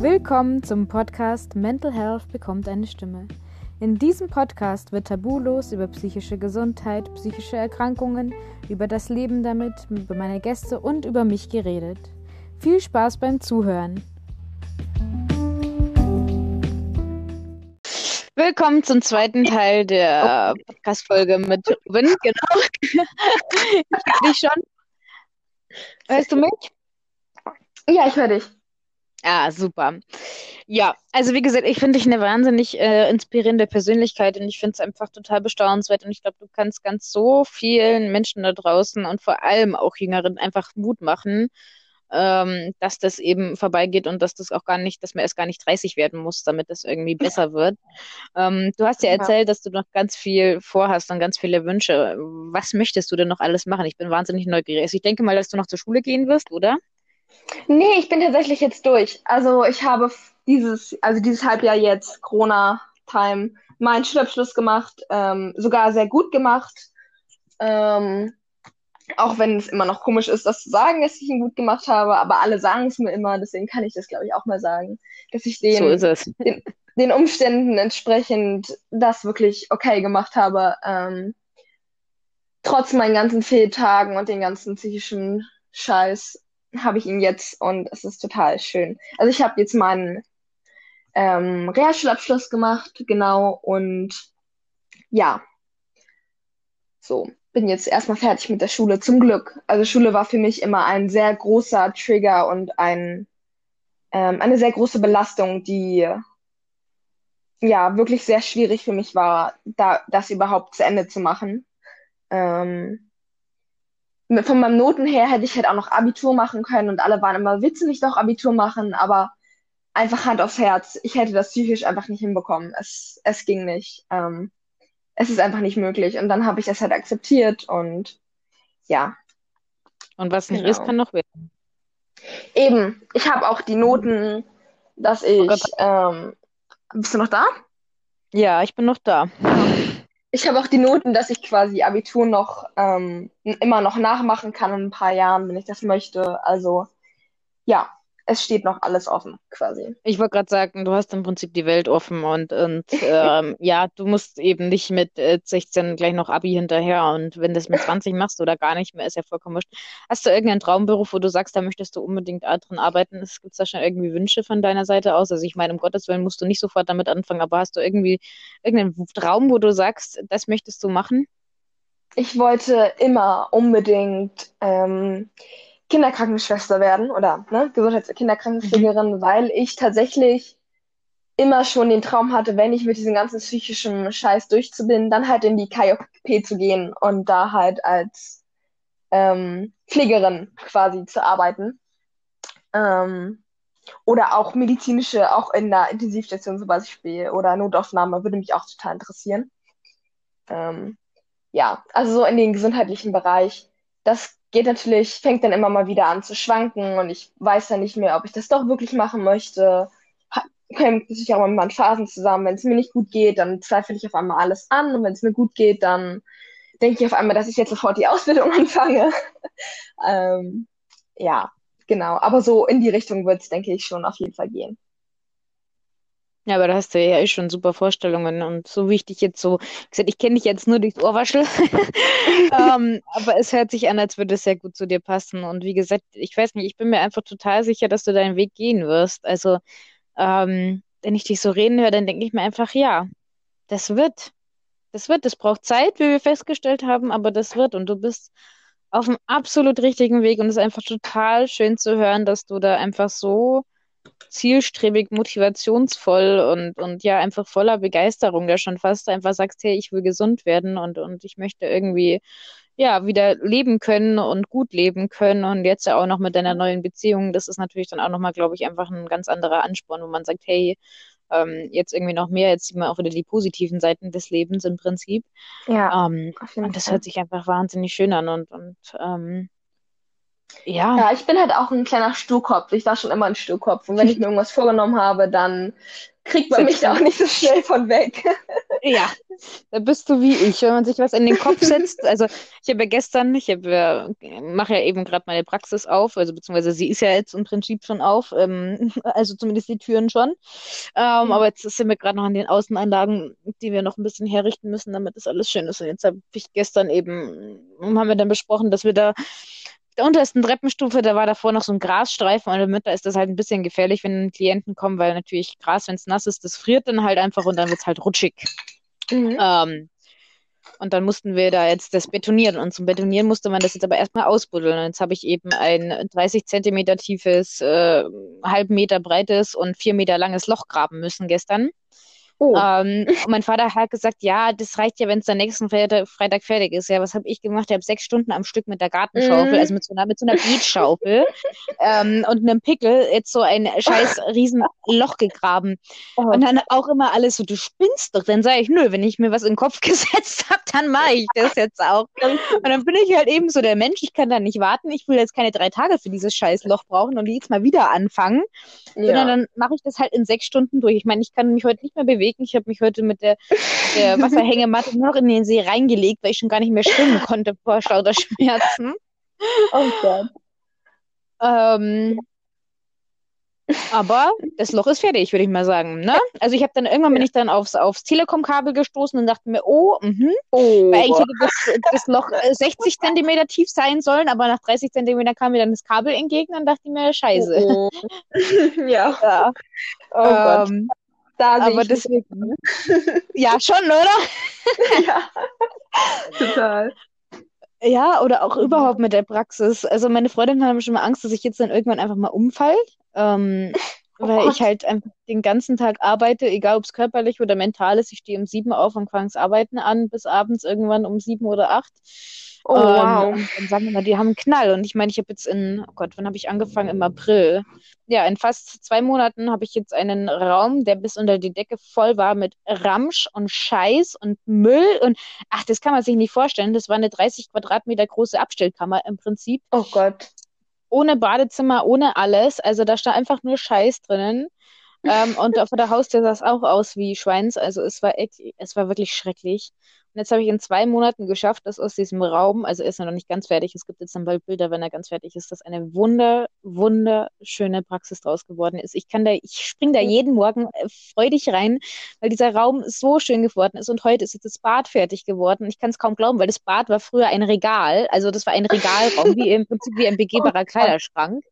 Willkommen zum Podcast Mental Health bekommt eine Stimme. In diesem Podcast wird tabulos über psychische Gesundheit, psychische Erkrankungen, über das Leben damit, über meine Gäste und über mich geredet. Viel Spaß beim Zuhören. Willkommen zum zweiten Teil der Podcast-Folge mit Ruben. Genau. ich höre dich schon. Hörst du mich? Ja, ich höre dich. Ah, super. Ja, also wie gesagt, ich finde dich eine wahnsinnig äh, inspirierende Persönlichkeit und ich finde es einfach total bestaunenswert und ich glaube, du kannst ganz so vielen Menschen da draußen und vor allem auch Jüngeren einfach Mut machen, ähm, dass das eben vorbeigeht und dass das auch gar nicht, dass man erst gar nicht 30 werden muss, damit das irgendwie besser wird. Ähm, du hast ja erzählt, dass du noch ganz viel vorhast und ganz viele Wünsche. Was möchtest du denn noch alles machen? Ich bin wahnsinnig neugierig. Also ich denke mal, dass du noch zur Schule gehen wirst, oder? Nee, ich bin tatsächlich jetzt durch. Also ich habe dieses, also dieses Halbjahr jetzt, Corona-Time, meinen Schulabschluss gemacht, ähm, sogar sehr gut gemacht. Ähm, auch wenn es immer noch komisch ist, das zu sagen, dass ich ihn gut gemacht habe, aber alle sagen es mir immer, deswegen kann ich das, glaube ich, auch mal sagen, dass ich den, so den, den, Umständen entsprechend das wirklich okay gemacht habe. Ähm, trotz meinen ganzen Fehltagen und den ganzen psychischen Scheiß habe ich ihn jetzt und es ist total schön. Also ich habe jetzt meinen ähm, Realschulabschluss gemacht, genau, und ja, so, bin jetzt erstmal fertig mit der Schule, zum Glück. Also Schule war für mich immer ein sehr großer Trigger und ein, ähm, eine sehr große Belastung, die ja wirklich sehr schwierig für mich war, da das überhaupt zu Ende zu machen. Ähm, von meinem Noten her hätte ich halt auch noch Abitur machen können und alle waren immer, willst du nicht doch Abitur machen? Aber einfach Hand aufs Herz, ich hätte das psychisch einfach nicht hinbekommen. Es, es ging nicht. Ähm, es ist einfach nicht möglich. Und dann habe ich das halt akzeptiert und ja. Und was nicht genau. ist, kann noch werden. Eben, ich habe auch die Noten, dass ich. Oh ähm, bist du noch da? Ja, ich bin noch da. Ich habe auch die Noten, dass ich quasi Abitur noch ähm, immer noch nachmachen kann in ein paar Jahren, wenn ich das möchte. Also ja, es steht noch alles offen, quasi. Ich wollte gerade sagen, du hast im Prinzip die Welt offen und, und ähm, ja, du musst eben nicht mit äh, 16 gleich noch Abi hinterher und wenn du das mit 20 machst oder gar nicht mehr, ist ja vollkommen wurscht. Hast du irgendeinen Traumberuf, wo du sagst, da möchtest du unbedingt dran arbeiten? Gibt es da schon irgendwie Wünsche von deiner Seite aus? Also ich meine, um Gottes Willen musst du nicht sofort damit anfangen, aber hast du irgendwie irgendeinen Traum, wo du sagst, das möchtest du machen? Ich wollte immer unbedingt ähm, Kinderkrankenschwester werden oder ne, Gesundheits- Kinderkrankenpflegerin, mhm. weil ich tatsächlich immer schon den Traum hatte, wenn ich mit diesem ganzen psychischen Scheiß durchzubinden, dann halt in die KJP zu gehen und da halt als ähm, Pflegerin quasi zu arbeiten. Ähm, oder auch medizinische, auch in der Intensivstation zum Beispiel oder Notaufnahme würde mich auch total interessieren. Ähm, ja, also so in den gesundheitlichen Bereich. Das geht natürlich, fängt dann immer mal wieder an zu schwanken und ich weiß dann nicht mehr, ob ich das doch wirklich machen möchte. Hängt natürlich auch immer mit Phasen zusammen. Wenn es mir nicht gut geht, dann zweifle ich auf einmal alles an und wenn es mir gut geht, dann denke ich auf einmal, dass ich jetzt sofort die Ausbildung anfange. ähm, ja, genau. Aber so in die Richtung wird es, denke ich, schon auf jeden Fall gehen. Ja, aber da hast du ja eh schon super Vorstellungen. Und so wie ich dich jetzt so gesagt, ich kenne dich jetzt nur durchs Ohrwaschel. ähm, aber es hört sich an, als würde es sehr gut zu dir passen. Und wie gesagt, ich weiß nicht, ich bin mir einfach total sicher, dass du deinen Weg gehen wirst. Also, ähm, wenn ich dich so reden höre, dann denke ich mir einfach, ja, das wird. Das wird. Das braucht Zeit, wie wir festgestellt haben, aber das wird. Und du bist auf dem absolut richtigen Weg. Und es ist einfach total schön zu hören, dass du da einfach so zielstrebig, motivationsvoll und, und ja, einfach voller Begeisterung, der schon fast einfach sagst, hey, ich will gesund werden und, und ich möchte irgendwie ja, wieder leben können und gut leben können und jetzt ja auch noch mit deiner neuen Beziehung, das ist natürlich dann auch nochmal, glaube ich, einfach ein ganz anderer Ansporn, wo man sagt, hey, ähm, jetzt irgendwie noch mehr, jetzt sieht man auch wieder die positiven Seiten des Lebens im Prinzip. Ja. Ähm, und das hört sich einfach wahnsinnig schön an und, und ähm, Ja, Ja, ich bin halt auch ein kleiner Sturkopf. Ich war schon immer ein Sturkopf. Und wenn ich mir irgendwas vorgenommen habe, dann kriegt man mich da auch nicht so schnell von weg. Ja, da bist du wie ich. Wenn man sich was in den Kopf setzt, also ich habe ja gestern, ich habe ja, mache ja eben gerade meine Praxis auf, also beziehungsweise sie ist ja jetzt im Prinzip schon auf, ähm, also zumindest die Türen schon. Ähm, aber jetzt sind wir gerade noch an den Außenanlagen, die wir noch ein bisschen herrichten müssen, damit das alles schön ist. Und jetzt habe ich gestern eben, haben wir dann besprochen, dass wir da der untersten Treppenstufe, da war davor noch so ein Grasstreifen und damit da ist das halt ein bisschen gefährlich, wenn Klienten kommen, weil natürlich Gras, wenn es nass ist, das friert dann halt einfach und dann wird es halt rutschig. Mhm. Ähm, und dann mussten wir da jetzt das betonieren. Und zum Betonieren musste man das jetzt aber erstmal ausbuddeln. Und jetzt habe ich eben ein 30 Zentimeter tiefes, äh, halb Meter breites und vier Meter langes Loch graben müssen gestern. Oh. Ähm, und mein Vater hat gesagt, ja, das reicht ja, wenn es dann nächsten Freitag, Freitag fertig ist. Ja, was habe ich gemacht? Ich habe sechs Stunden am Stück mit der Gartenschaufel, Mhm. also mit so einer, mit so einer Beetschaufel ähm, und einem Pickel jetzt so ein scheiß riesen Loch gegraben. Oh. Und dann auch immer alles so, du spinnst doch. Dann sage ich, nö, wenn ich mir was in den Kopf gesetzt habe, dann mache ich das jetzt auch. Und dann bin ich halt eben so der Mensch, ich kann da nicht warten. Ich will jetzt keine drei Tage für dieses scheiß Loch brauchen und jetzt mal wieder anfangen sondern Ja. dann mache ich das halt in sechs Stunden durch. Ich meine, ich kann mich heute nicht mehr bewegen. Ich habe mich heute mit der, der Wasserhängematte noch in den See reingelegt, weil ich schon gar nicht mehr schwimmen konnte vor lauter Schmerzen. Oh Gott. Ähm, aber das Loch ist fertig, würde ich mal sagen. Ne? Also ich habe dann irgendwann bin ich dann aufs, aufs Telekom-Kabel gestoßen und dachte mir, oh, mhm. Oh. Weil eigentlich hätte das, das Loch äh, 60 Zentimeter tief sein sollen, aber nach 30 Zentimetern kam mir dann das Kabel entgegen und dachte mir, scheiße. Oh. ja. Ja. Oh. Ähm, Da aber deswegen. Ja, schon, oder? Ja. Total. Ja, oder auch überhaupt mit der Praxis. Also meine Freundinnen haben schon mal Angst, dass ich jetzt dann irgendwann einfach mal umfall, ähm, weil Gott. ich halt einfach den ganzen Tag arbeite, egal ob es körperlich oder mental ist. Ich stehe um sieben auf und fange Arbeiten an bis abends irgendwann um sieben oder acht. Oh, Ähm, wow. und dann sagen wir mal, die haben einen Knall. Und ich meine, ich habe jetzt in, oh Gott, wann habe ich angefangen? Im April. Ja, in fast zwei Monaten habe ich jetzt einen Raum, der bis unter die Decke voll war mit Ramsch und Scheiß und Müll. Und ach, das kann man sich nicht vorstellen. Das war eine 30 Quadratmeter große Abstellkammer im Prinzip. Oh Gott. Ohne Badezimmer, ohne alles. Also da stand einfach nur Scheiß drinnen. Ähm, und vor der Haustür sah es auch aus wie Schweins. Also es war echt, es war wirklich schrecklich. Und jetzt habe ich in zwei Monaten geschafft, dass aus diesem Raum, also er ist noch nicht ganz fertig, es gibt jetzt dann bald Bilder, wenn er ganz fertig ist, dass eine wunder, wunderschöne Praxis draus geworden ist. Ich kann da, ich spring da jeden Morgen äh, freudig rein, weil dieser Raum so schön geworden ist. Und heute ist jetzt das Bad fertig geworden. Ich kann es kaum glauben, weil das Bad war früher ein Regal. Also das war ein Regalraum, wie im Prinzip wie ein begehbarer Kleiderschrank.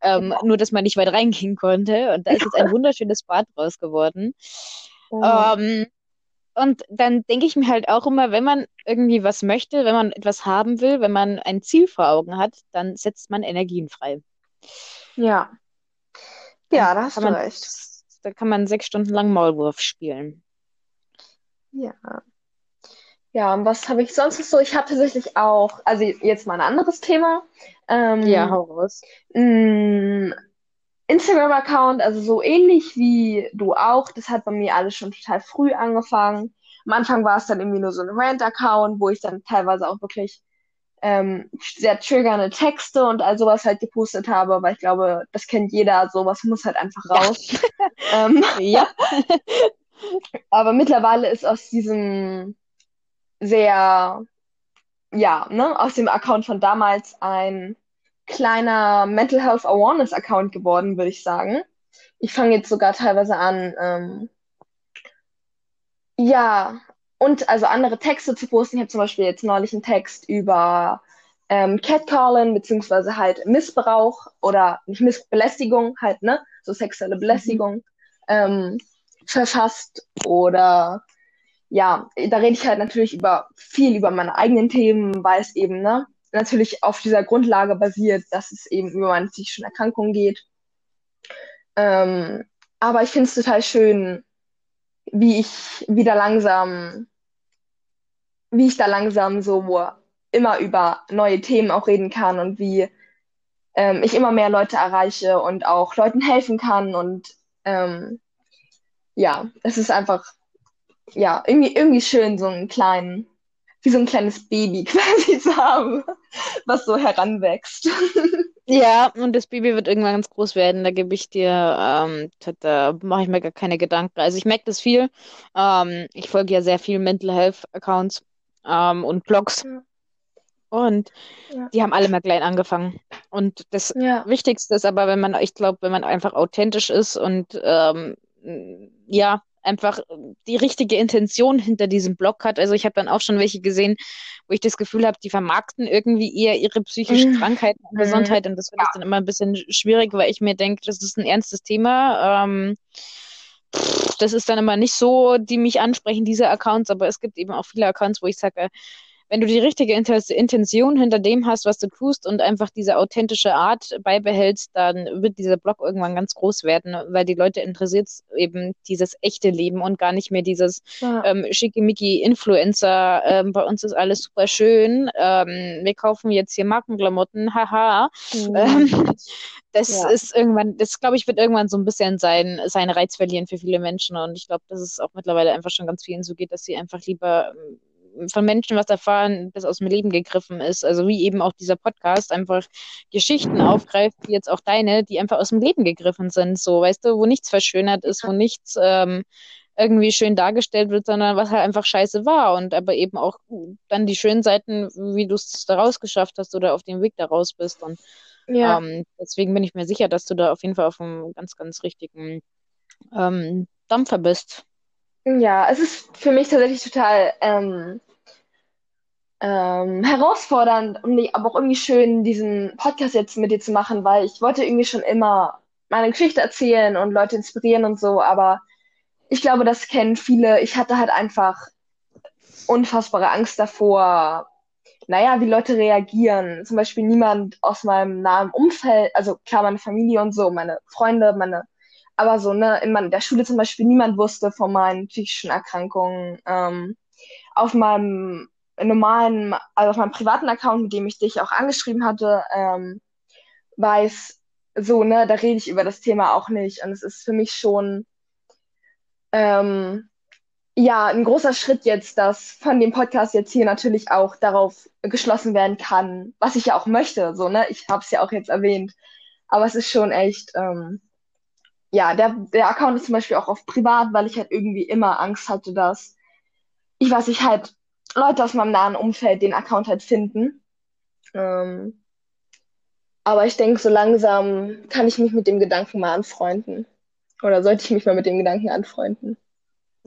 Ähm, nur, dass man nicht weit reingehen konnte. Und da ist jetzt ein wunderschönes Bad draus geworden. Oh. Ähm, und dann denke ich mir halt auch immer, wenn man irgendwie was möchte, wenn man etwas haben will, wenn man ein Ziel vor Augen hat, dann setzt man Energien frei. Ja. Ja, da hast du man, recht. da kann man sechs Stunden lang Maulwurf spielen. Ja. Ja, und was habe ich sonst noch so? Ich habe tatsächlich auch, also jetzt mal ein anderes Thema. Ähm, Ja, hau raus. ein Instagram-Account, also so ähnlich wie du auch. Das hat bei mir alles schon total früh angefangen. Am Anfang war es dann irgendwie nur so ein Rant-Account, wo ich dann teilweise auch wirklich ähm, sehr triggernde Texte und all sowas halt gepostet habe, weil ich glaube, das kennt jeder, sowas muss halt einfach Ja. raus. Ähm, Ja. aber mittlerweile ist aus diesem sehr, ja, ne, aus dem Account von damals ein kleiner Mental Health Awareness Account geworden, würde ich sagen. Ich fange jetzt sogar teilweise an, ähm, ja, und also andere Texte zu posten. Ich habe zum Beispiel jetzt neulich einen Text über ähm, Catcalling, beziehungsweise halt Missbrauch oder nicht Missbelästigung, halt, ne, so sexuelle Belästigung, ähm, verfasst oder ja, da rede ich halt natürlich über viel über meine eigenen Themen, weil es eben, ne, natürlich auf dieser Grundlage basiert, dass es eben über meine psychischen Erkrankungen geht. Ähm, aber ich finde es total schön, wie ich wieder langsam, wie ich da langsam so immer über neue Themen auch reden kann und wie ähm, ich immer mehr Leute erreiche und auch Leuten helfen kann und ähm, ja, es ist einfach ja irgendwie irgendwie schön so einen kleinen wie so ein kleines Baby quasi zu haben, was so heranwächst. Ja, und das Baby wird irgendwann ganz groß werden. Da gebe ich dir, ähm, da, mache ich mir gar keine Gedanken. Also ich merke das viel. Ähm, ich folge ja sehr viel Mental Health Accounts ähm, und Blogs. Ja. Und Ja. die haben alle mal klein angefangen. Und das Ja. Wichtigste ist aber, wenn man, ich glaube, wenn man einfach authentisch ist und ähm, ja, einfach die richtige Intention hinter diesem Blog hat. Also ich habe dann auch schon welche gesehen, wo ich das Gefühl habe, die vermarkten irgendwie eher ihre psychischen Mhm. Krankheiten und Mhm. Gesundheit. Und das finde ich dann immer ein bisschen schwierig, weil ich mir denke, das ist ein ernstes Thema. Ähm, das ist dann immer nicht so, die mich ansprechen, diese Accounts, aber es gibt eben auch viele Accounts, wo ich sage, wenn du die richtige Intention hinter dem hast, was du tust und einfach diese authentische Art beibehältst, dann wird dieser Blog irgendwann ganz groß werden, weil die Leute interessiert eben dieses echte Leben und gar nicht mehr dieses Ja. ähm, schickimicki Influencer. Ähm, bei uns ist alles super schön. Ähm, wir kaufen jetzt hier Markenklamotten, haha. Mhm. Ähm, das Ja. ist irgendwann, das glaube ich, wird irgendwann so ein bisschen sein, seinen Reiz verlieren für viele Menschen. Und ich glaube, dass es auch mittlerweile einfach schon ganz vielen so geht, dass sie einfach lieber ähm, von Menschen was erfahren, das aus dem Leben gegriffen ist. Also wie eben auch dieser Podcast einfach Geschichten aufgreift, wie jetzt auch deine, die einfach aus dem Leben gegriffen sind. So, weißt du, wo nichts verschönert ist, wo nichts ähm, irgendwie schön dargestellt wird, sondern was halt einfach scheiße war. Und aber eben auch dann die schönen Seiten, wie du es daraus geschafft hast oder auf dem Weg daraus bist. Und Ja. ähm, deswegen bin ich mir sicher, dass du da auf jeden Fall auf einem ganz, ganz richtigen ähm, Dampfer bist. Ja, es ist für mich tatsächlich total ähm, ähm, herausfordernd und ich- aber auch irgendwie schön, diesen Podcast jetzt mit dir zu machen, weil ich wollte irgendwie schon immer meine Geschichte erzählen und Leute inspirieren und so, aber ich glaube, das kennen viele. Ich hatte halt einfach unfassbare Angst davor, naja, wie Leute reagieren. Zum Beispiel niemand aus meinem nahen Umfeld, also klar, meine Familie und so, meine Freunde, meine, aber so, ne, in der Schule zum Beispiel niemand wusste von meinen psychischen Erkrankungen. Ähm, auf meinem normalen, also auf meinem privaten Account, mit dem ich dich auch angeschrieben hatte, ähm, weiß so, ne, da rede ich über das Thema auch nicht. Und es ist für mich schon, ähm, ja, ein großer Schritt jetzt, dass von dem Podcast jetzt hier natürlich auch darauf geschlossen werden kann, was ich ja auch möchte, so, ne? Ich habe es ja auch jetzt erwähnt. Aber es ist schon echt, ähm, ja, der, der Account ist zum Beispiel auch auf privat, weil ich halt irgendwie immer Angst hatte, dass, ich weiß nicht, halt Leute aus meinem nahen Umfeld den Account halt finden. Ähm, aber ich denke, so langsam kann ich mich mit dem Gedanken mal anfreunden. Oder sollte ich mich mal mit dem Gedanken anfreunden?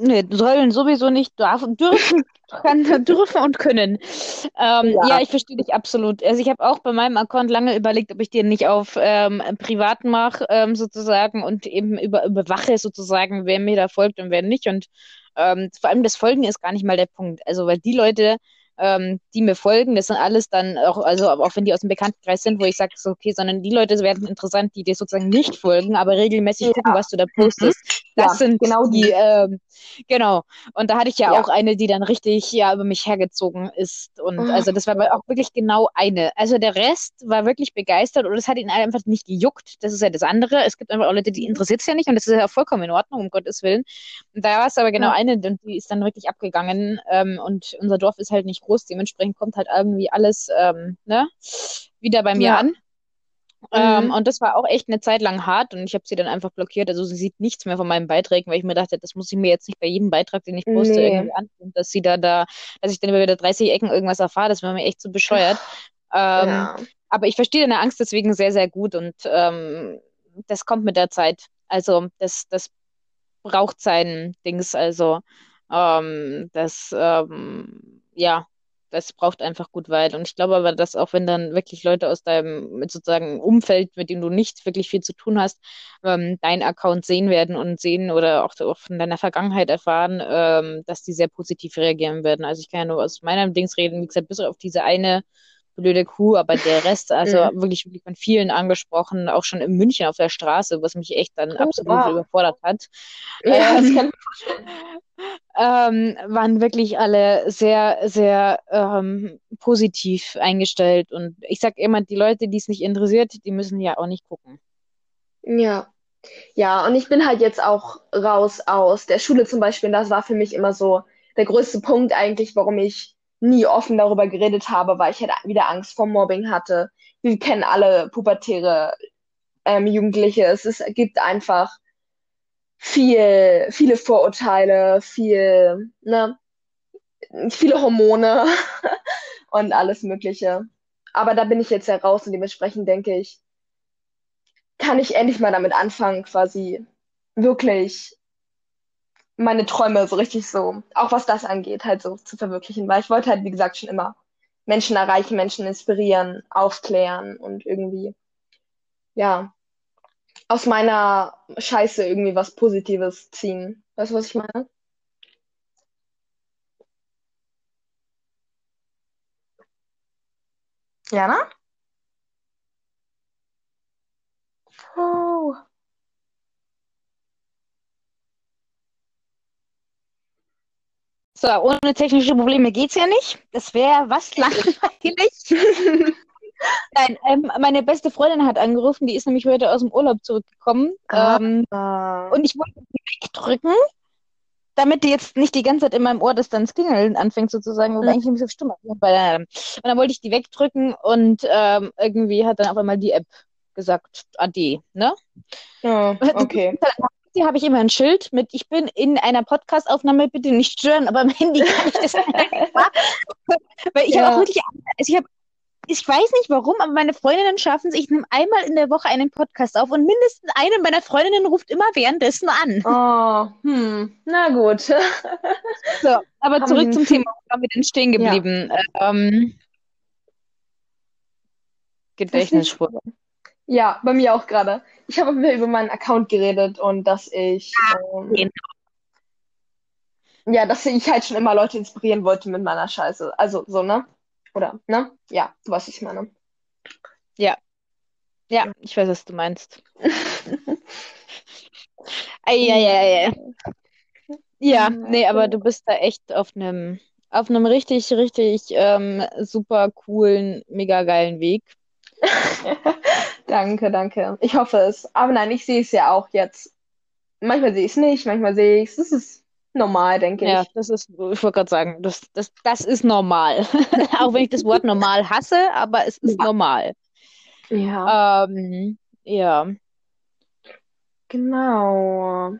Nee, sollen sowieso nicht darf, dürfen, kann, dürfen und können. Ähm, Ja. ja, ich verstehe dich absolut. Also ich habe auch bei meinem Account lange überlegt, ob ich den nicht auf ähm, privat mache, ähm, sozusagen, und eben über, überwache sozusagen, wer mir da folgt und wer nicht. Und ähm, vor allem das Folgen ist gar nicht mal der Punkt. Also weil die Leute, ähm, die mir folgen, das sind alles dann auch, also auch wenn die aus dem Bekanntenkreis sind, wo ich sage, so, okay, sondern die Leute werden interessant, die dir sozusagen nicht folgen, aber regelmäßig Ja. gucken, was du da postest. Das Ja, sind genau die, die. ähm, genau. Und da hatte ich ja, Ja. auch eine, die dann richtig ja über mich hergezogen ist. Und Oh. also das war auch wirklich genau eine. Also der Rest war wirklich begeistert und es hat ihn einfach nicht gejuckt. Das ist ja das andere. Es gibt einfach auch Leute, die interessiert es ja nicht und das ist ja vollkommen in Ordnung, um Gottes Willen. Und da war es aber genau Ja. eine und die ist dann wirklich abgegangen. Ähm, und unser Dorf ist halt nicht groß, dementsprechend kommt halt irgendwie alles ähm, ne, wieder bei mir Ja. an. Ähm, Mhm. und das war auch echt eine Zeit lang hart und ich habe sie dann einfach blockiert. Also sie sieht nichts mehr von meinen Beiträgen, weil ich mir dachte, das muss ich mir jetzt nicht bei jedem Beitrag, den ich poste, Nee. irgendwie antun, dass sie da da, dass ich dann über wieder 30 Ecken irgendwas erfahre. Das wäre mir echt so bescheuert. Ähm, Ja. aber ich verstehe deine Angst deswegen sehr, sehr gut und ähm, das kommt mit der Zeit. Also das, das braucht sein Dings. Also ähm, das, ähm, ja, das braucht einfach gut weit. Und ich glaube aber, dass auch wenn dann wirklich Leute aus deinem sozusagen Umfeld, mit dem du nicht wirklich viel zu tun hast, ähm, deinen Account sehen werden und sehen oder auch, auch von deiner Vergangenheit erfahren, ähm, dass die sehr positiv reagieren werden. Also ich kann ja nur aus meinem Dings reden, wie gesagt, bis auf diese eine blöde Kuh, aber der Rest, also Mhm. wirklich, wirklich von vielen angesprochen, auch schon in München auf der Straße, was mich echt dann Oh, absolut wow. überfordert hat Ja, das Ähm, ähm, waren wirklich alle sehr, sehr ähm, positiv eingestellt. Und ich sag immer, die Leute, die es nicht interessiert, die müssen ja auch nicht gucken. Ja. Ja, und ich bin halt jetzt auch raus aus der Schule zum Beispiel. Das war für mich immer so der größte Punkt eigentlich, warum ich nie offen darüber geredet habe, weil ich halt wieder Angst vor Mobbing hatte. Wir kennen alle pubertäre ähm, Jugendliche. Es ist, gibt einfach viel, viele Vorurteile, viel, ne, viele Hormone und alles Mögliche. Aber da bin ich jetzt heraus und dementsprechend denke ich, kann ich endlich mal damit anfangen, quasi wirklich meine Träume so richtig so, auch was das angeht, halt so zu verwirklichen. Weil ich wollte halt, wie gesagt, schon immer Menschen erreichen, Menschen inspirieren, aufklären und irgendwie, ja, aus meiner Scheiße irgendwie was Positives ziehen. Weißt du, was ich meine? Jana? Oh. So, ohne technische Probleme geht's ja nicht. Das wäre was langweilig. Nein, ähm, meine beste Freundin hat angerufen, die ist nämlich heute aus dem Urlaub zurückgekommen. Ah. Ähm, und ich wollte sie wegdrücken, damit die jetzt nicht die ganze Zeit in meinem Ohr das dann Klingeln anfängt sozusagen, oder Mhm. eigentlich ein bisschen stumm. Und dann wollte ich die wegdrücken und ähm, irgendwie hat dann auf einmal die App gesagt, Ade, ne? Ja, okay. Hier habe ich immer ein Schild mit, ich bin in einer Podcast-Aufnahme, bitte nicht stören, aber am Handy kann ich das nicht. Weil ich Ja. habe auch wirklich, also ich habe, ich weiß nicht warum, aber meine Freundinnen schaffen es, ich nehme einmal in der Woche einen Podcast auf und mindestens eine meiner Freundinnen ruft immer währenddessen an. Oh, hm, na gut. So, aber zurück die- zum Thema, wo waren wir denn stehen geblieben? Ähm, Gedächtnisspur. Ja, bei mir auch gerade. Ich habe mir über meinen Account geredet und dass ich, ähm, genau. ja, dass ich halt schon immer Leute inspirieren wollte mit meiner Scheiße. Also so, ne? Oder, ne? Ja, du weißt, was ich meine. Ja, ich weiß, was du meinst. Eieiei. Ja, Ja, nee, aber du bist da echt auf einem auf einem richtig, richtig ähm, super coolen, mega geilen Weg. Danke, danke. Ich hoffe es. Aber nein, ich sehe es ja auch jetzt. Manchmal sehe ich es nicht, manchmal sehe ich es. Das ist normal, denke Ja, ich. das ist, ich wollte gerade sagen, das, das, das ist normal. Auch wenn ich das Wort normal hasse, aber es ist Ja. normal. Ja, Ähm, ja, genau.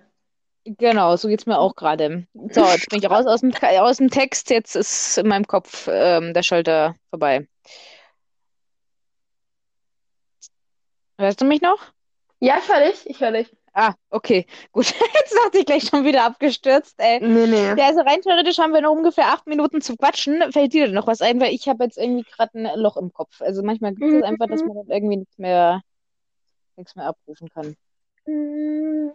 genau, so geht's mir auch gerade. So, jetzt bin ich raus aus dem, aus dem Text, jetzt ist in meinem Kopf ähm, der Schalter vorbei. Hörst du mich noch? Ja, ich höre dich, ich höre dich. Ah, okay, gut. Jetzt dachte ich gleich schon wieder abgestürzt, ey. Nee, nee. Ja, also rein theoretisch haben wir noch ungefähr acht Minuten zu quatschen. Fällt dir denn noch was ein? Weil ich habe jetzt irgendwie gerade ein Loch im Kopf. Also manchmal gibt es einfach, dass man dann irgendwie nichts mehr, nichts mehr abrufen kann. Mm.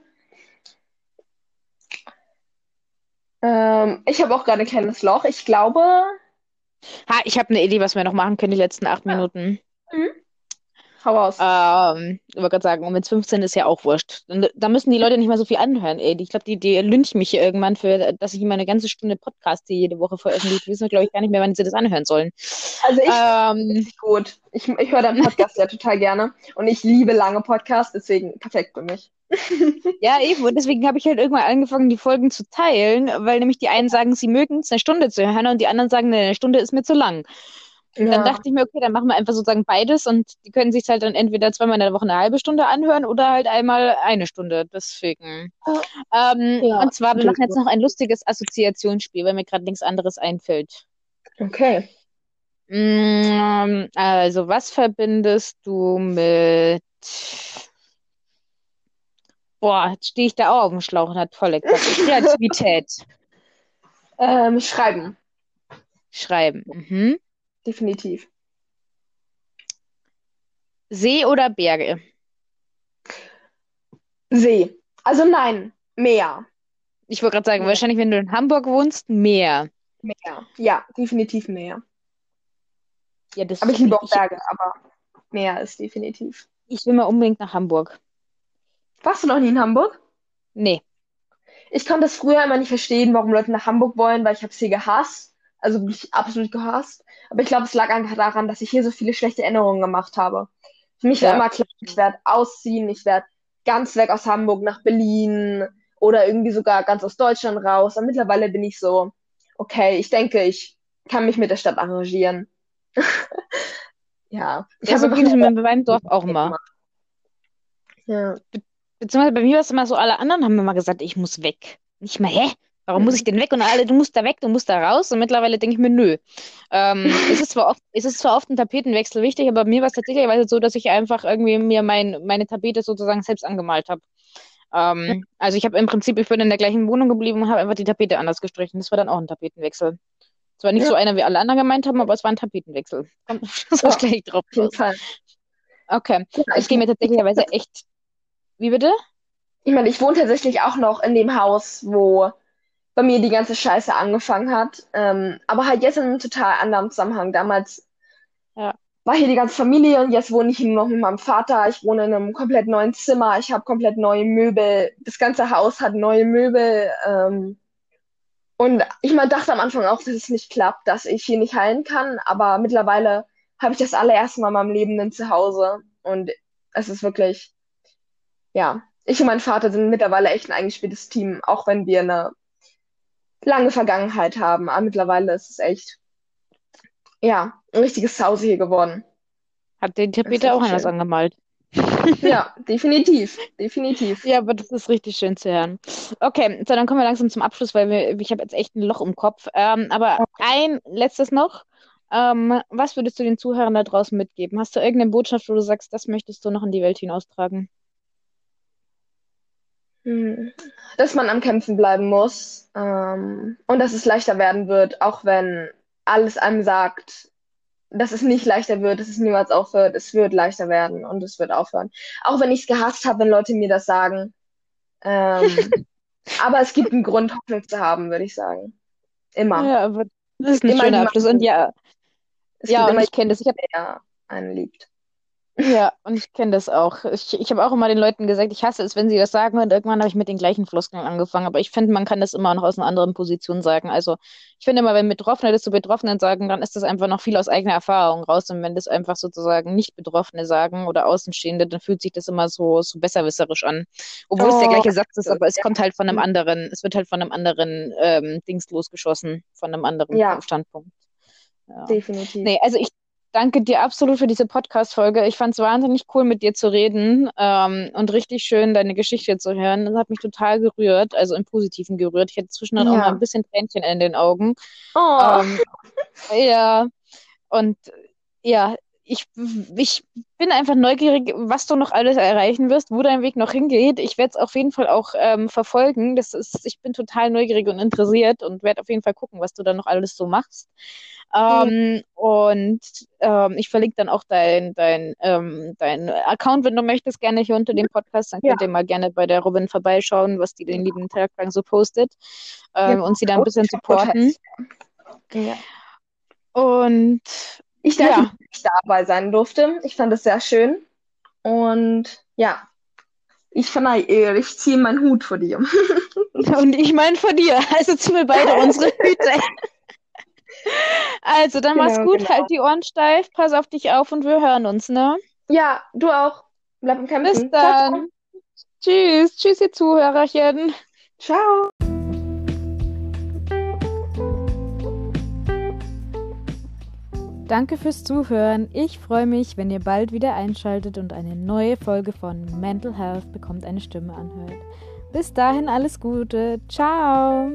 Ähm, ich habe auch gerade ein kleines Loch. Ich glaube, Ha, ich habe eine Idee, was wir noch machen können, die letzten acht Minuten. Hau raus. Ähm, ich wollte gerade sagen, um jetzt 15 ist ja auch wurscht. Und Da müssen die Leute nicht mal so viel anhören, ey. Ich glaube, die, die lynchen mich irgendwann für, dass ich immer eine ganze Stunde Podcast hier jede Woche veröffentliche. Die wissen, glaube ich, gar nicht mehr, wann sie das anhören sollen. Also ich Ähm, gut. Ich, ich höre deinen Podcast ja total gerne. Und ich liebe lange Podcasts, deswegen perfekt für mich. Ja, eben. Und deswegen habe ich halt irgendwann angefangen, die Folgen zu teilen, weil nämlich die einen sagen, sie mögen es, eine Stunde zu hören und die anderen sagen, eine Stunde ist mir zu lang. Und dann Ja. dachte ich mir, okay, dann machen wir einfach sozusagen beides und die können sich halt dann entweder zweimal in der Woche eine halbe Stunde anhören oder halt einmal eine Stunde. Deswegen. Ähm, Ja, und zwar, wir machen jetzt noch ein lustiges Assoziationsspiel, weil mir gerade nichts anderes einfällt. Okay. Mm, Also, was verbindest du mit. Boah, jetzt stehe ich da auch auf dem Schlauch und hat volle. Kreativität. Ähm, schreiben. Schreiben. Mhm. Definitiv. See oder Berge? See. Also nein, Meer. Ich wollte gerade sagen, Ja. wahrscheinlich, wenn du in Hamburg wohnst, Meer. Meer. Ja, definitiv Meer. Ja, das Aber ich liebe auch Berge, aber Meer ist definitiv. ich will mal unbedingt nach Hamburg. Warst du noch nie in Hamburg? Nee. Ich konnte das früher immer nicht verstehen, warum Leute nach Hamburg wollen, weil ich habe es hier gehasst. Also wirklich absolut gehasst. Aber ich glaube, es lag einfach daran, dass ich hier so viele schlechte Erinnerungen gemacht habe. Für mich war Ja. immer klar, ich werde ausziehen, ich werde ganz weg aus Hamburg nach Berlin oder irgendwie sogar ganz aus Deutschland raus. Und mittlerweile bin ich so, okay, ich denke, ich kann mich mit der Stadt arrangieren. ja. Ich ja, es mir bei meinem Dorf auch immer. Ja. Be beziehungsweise bei mir war es immer so, alle anderen haben immer gesagt, ich muss weg. Nicht mal, hä? Warum mhm. muss ich denn weg? Und alle, du musst da weg, du musst da raus. Und mittlerweile denke ich mir, nö. Ähm, es, ist zwar oft, es ist zwar oft ein Tapetenwechsel wichtig, aber mir war es tatsächlich so, dass ich einfach irgendwie mir mein, meine Tapete sozusagen selbst angemalt habe. Ähm, also ich habe im Prinzip, ich bin in der gleichen Wohnung geblieben und habe einfach die Tapete anders gestrichen. Das war dann auch ein Tapetenwechsel. Zwar nicht ja. so einer, wie alle anderen gemeint haben, aber es war ein Tapetenwechsel. Kommt so ja, gleich drauf. Auf jeden Fall. Okay. Ja, ich, ich gehe mir tatsächlich echt. Wie bitte? Ich meine, ich wohne tatsächlich auch noch in dem Haus, wo bei mir die ganze Scheiße angefangen hat. Ähm, aber halt jetzt in einem total anderen Zusammenhang. Damals ja. war hier die ganze Familie und jetzt wohne ich nur noch mit meinem Vater. Ich wohne in einem komplett neuen Zimmer. Ich habe komplett neue Möbel. Das ganze Haus hat neue Möbel. Ähm, und ich mal dachte am Anfang auch, dass es nicht klappt, dass ich hier nicht heilen kann. Aber mittlerweile habe ich das allererste Mal in meinem Leben ein Zuhause. Und es ist wirklich, ja, ich und mein Vater sind mittlerweile echt ein eingespieltes Team, auch wenn wir eine lange Vergangenheit haben. Aber mittlerweile ist es echt, ja, ein richtiges Zuhause hier geworden. Hat den Tapete auch anders angemalt? ja, definitiv, definitiv. Ja, aber das ist richtig schön zu hören. Okay, so dann kommen wir langsam zum Abschluss, weil wir, ich habe jetzt echt ein Loch im Kopf. Ähm, aber ein letztes noch. Ähm, was würdest du den Zuhörern da draußen mitgeben? Hast du irgendeine Botschaft, wo du sagst, das möchtest du noch in die Welt hinaustragen? Hm. Dass man am Kämpfen bleiben muss ähm, und dass es leichter werden wird, auch wenn alles einem sagt, dass es nicht leichter wird, dass es niemals aufhört. Es wird leichter werden und es wird aufhören. Auch wenn ich es gehasst habe, wenn Leute mir das sagen. Ähm, aber es gibt einen Grund, Hoffnung zu haben, würde ich sagen. Immer. Ja, aber das ist ein schöner Abschluss. Und ja, ja und ich kenne das. Ich habe einen liebt. Ja, und ich kenne das auch. Ich, ich habe auch immer den Leuten gesagt, ich hasse es, wenn sie das sagen und irgendwann habe ich mit den gleichen Floskeln angefangen. Aber ich finde, man kann das immer noch aus einer anderen Position sagen. Also ich finde immer, wenn Betroffene das zu Betroffenen sagen, dann ist das einfach noch viel aus eigener Erfahrung raus. Und wenn das einfach sozusagen nicht Betroffene sagen oder Außenstehende, dann fühlt sich das immer so, so besserwisserisch an. Obwohl oh. es der gleiche Satz ist, aber es kommt halt von einem anderen, es wird halt von einem anderen ähm, Dings losgeschossen, von einem anderen ja. Standpunkt. Ja. Definitiv. Nee, also ich danke dir absolut für diese Podcast-Folge. Ich fand es wahnsinnig cool, mit dir zu reden ähm, und richtig schön, deine Geschichte zu hören. Das hat mich total gerührt, also im Positiven gerührt. Ich hatte zwischendurch ja. auch mal ein bisschen Tränchen in den Augen. Oh. Ähm, ja, und ja, ich, ich bin einfach neugierig, was du noch alles erreichen wirst, wo dein Weg noch hingeht. Ich werde es auf jeden Fall auch ähm, verfolgen. Das ist, ich bin total neugierig und interessiert und werde auf jeden Fall gucken, was du da noch alles so machst. Ähm, mhm. Und ähm, ich verlinke dann auch dein, dein, ähm, dein Account, wenn du möchtest, gerne hier unter dem Podcast. Dann könnt ja. ihr mal gerne bei der Robin vorbeischauen, was die den lieben Tag lang so postet ähm, ja, und sie da ein bisschen supporten. Ja. Und ich danke, ja. dass ich dabei sein durfte. Ich fand es sehr schön. Und ja, ich verneige, ich ziehe meinen Hut vor dir. Und ich meinen vor dir. Also ziehen wir beide unsere Hüte. Also, dann genau, mach's gut, genau. halt die Ohren steif, pass auf dich auf und wir hören uns, ne? Ja, du auch. Bleib im Kämpfen. Bis dann. Ciao, ciao. Tschüss. Tschüss, ihr Zuhörerchen. Ciao. Danke fürs Zuhören. Ich freue mich, wenn ihr bald wieder einschaltet und eine neue Folge von Mental Health bekommt eine Stimme anhört. Bis dahin alles Gute. Ciao.